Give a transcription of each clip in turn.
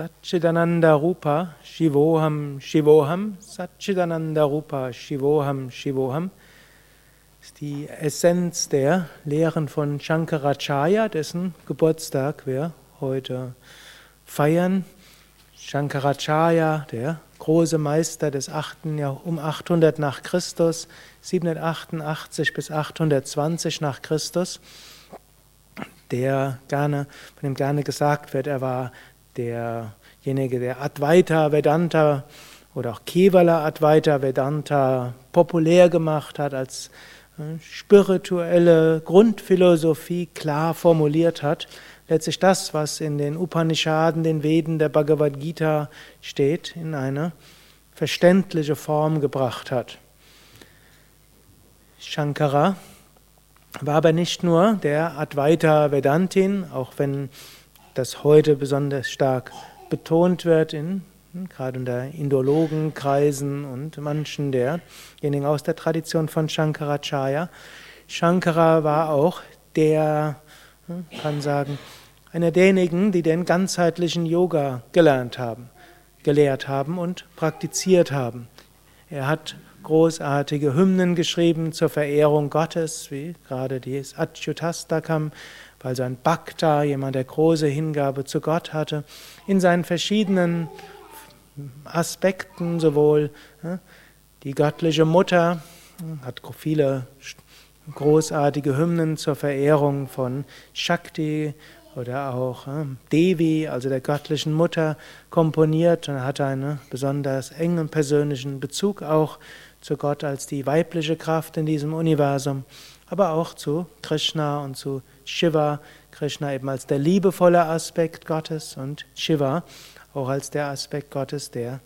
Satchitananda Rupa Shivoham Shivoham Satchitananda Rupa Shivoham Shivoham ist die Essenz der Lehren von Shankaracharya, dessen Geburtstag wir heute feiern. Shankaracharya, der große Meister des 8. Jahr, um 800 nach Christus, 788 bis 820 nach Christus, der gerne, von dem gerne gesagt wird, er war derjenige, der Advaita Vedanta oder auch Kevala Advaita Vedanta populär gemacht hat, als äh, spirituelle Grundphilosophie klar formuliert hat. Letztlich das, was in den Upanishaden, den Veden der Bhagavad Gita steht, in eine verständliche Form gebracht hat. Shankara war aber nicht nur der Advaita Vedantin, auch wenn das heute besonders stark betont wird, in, gerade in der Indologenkreisen und manchen derjenigen aus der Tradition von Shankaracharya. Shankara war auch der, kann sagen, einer derjenigen, die den ganzheitlichen Yoga gelernt haben, gelehrt haben und praktiziert haben. Er hat großartige Hymnen geschrieben zur Verehrung Gottes, wie gerade die Achyutastakam, weil sein Bhakta, jemand, der große Hingabe zu Gott hatte, in seinen verschiedenen Aspekten, sowohl die göttliche Mutter, hat viele großartige Hymnen zur Verehrung von Shakti oder auch Devi, also der göttlichen Mutter, komponiert und hat einen besonders engen persönlichen Bezug auch zu Gott als die weibliche Kraft in diesem Universum, aber auch zu Krishna und zu Shiva, Krishna eben als der liebevolle Aspekt Gottes und Shiva auch als der Aspekt Gottes der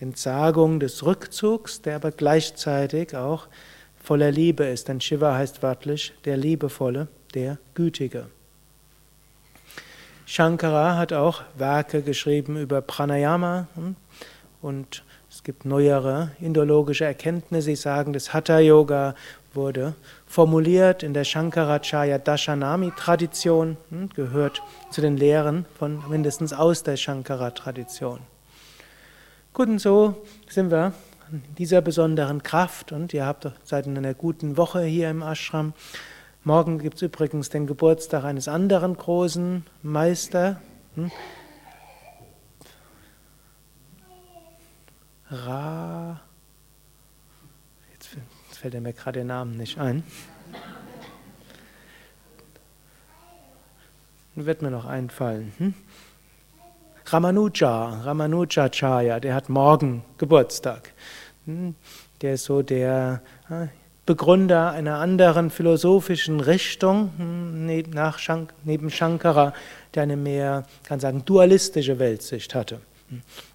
Entsagung, des Rückzugs, der aber gleichzeitig auch voller Liebe ist. Denn Shiva heißt wörtlich der Liebevolle, der Gütige. Shankara hat auch Werke geschrieben über Pranayama hm, und es gibt neuere indologische Erkenntnisse, die sagen, das Hatha Yoga wurde formuliert in der Shankaracharya Dashanami-Tradition, hm, gehört zu den Lehren von mindestens aus der Shankara-Tradition. Gut, und so sind wir in dieser besonderen Kraft und ihr habt seit einer guten Woche hier im Ashram. Morgen gibt es übrigens den Geburtstag eines anderen großen Meister. Hm. Ra fällt mir gerade der Name nicht ein. Wird mir noch einfallen. Hm? Ramanuja, Ramanujacharya, der hat morgen Geburtstag. Hm? Der ist so der Begründer einer anderen philosophischen Richtung hm, neben Shankara, der eine mehr, kann sagen, dualistische Weltsicht hatte.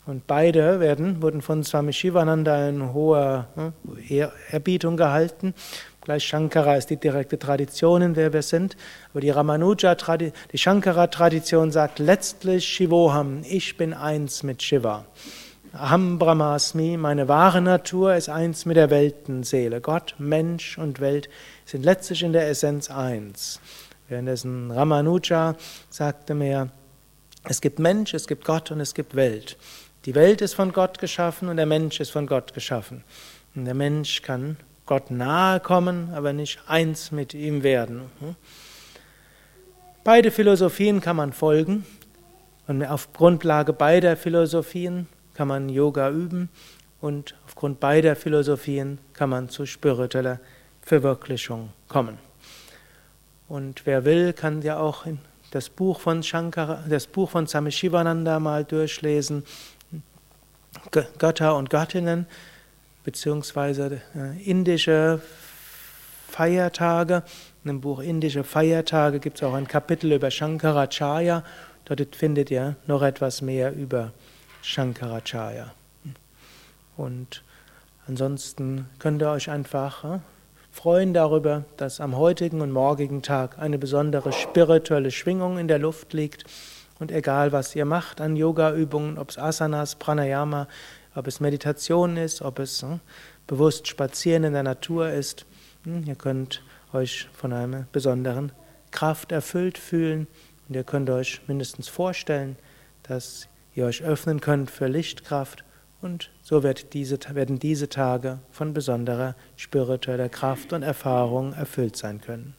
Und beide werden, wurden von Swami Shivananda in hoher ne, Erbietung gehalten. Gleich Shankara ist die direkte Tradition, in der wir sind. Aber die Ramanuja, die Shankara-Tradition sagt letztlich Shivoham, ich bin eins mit Shiva. Aham Brahmasmi, meine wahre Natur ist eins mit der Weltenseele. Gott, Mensch und Welt sind letztlich in der Essenz eins. Währenddessen Ramanuja sagte mehr, es gibt Mensch, es gibt Gott und es gibt Welt. Die Welt ist von Gott geschaffen und der Mensch ist von Gott geschaffen. Und der Mensch kann Gott nahe kommen, aber nicht eins mit ihm werden. Beide Philosophien kann man folgen und auf Grundlage beider Philosophien kann man Yoga üben und aufgrund beider Philosophien kann man zu spiritueller Verwirklichung kommen. Und wer will, kann ja auch in das Buch von Shankara, das Buch von Swami Shivananda mal durchlesen, Götter und Göttinnen, beziehungsweise äh, indische Feiertage. In dem Buch Indische Feiertage gibt es auch ein Kapitel über Shankaracharya. Dort findet ihr noch etwas mehr über Shankaracharya. Und ansonsten könnt ihr euch einfach äh, freuen darüber, dass am heutigen und morgigen Tag eine besondere spirituelle Schwingung in der Luft liegt. Und egal, was ihr macht an Yoga-Übungen, ob es Asanas, Pranayama, ob es Meditation ist, ob es hm, bewusst Spazieren in der Natur ist, hm, ihr könnt euch von einer besonderen Kraft erfüllt fühlen und ihr könnt euch mindestens vorstellen, dass ihr euch öffnen könnt für Lichtkraft und so wird diese, werden diese Tage von besonderer spiritueller Kraft und Erfahrung erfüllt sein können.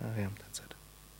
Ariam Tatsat.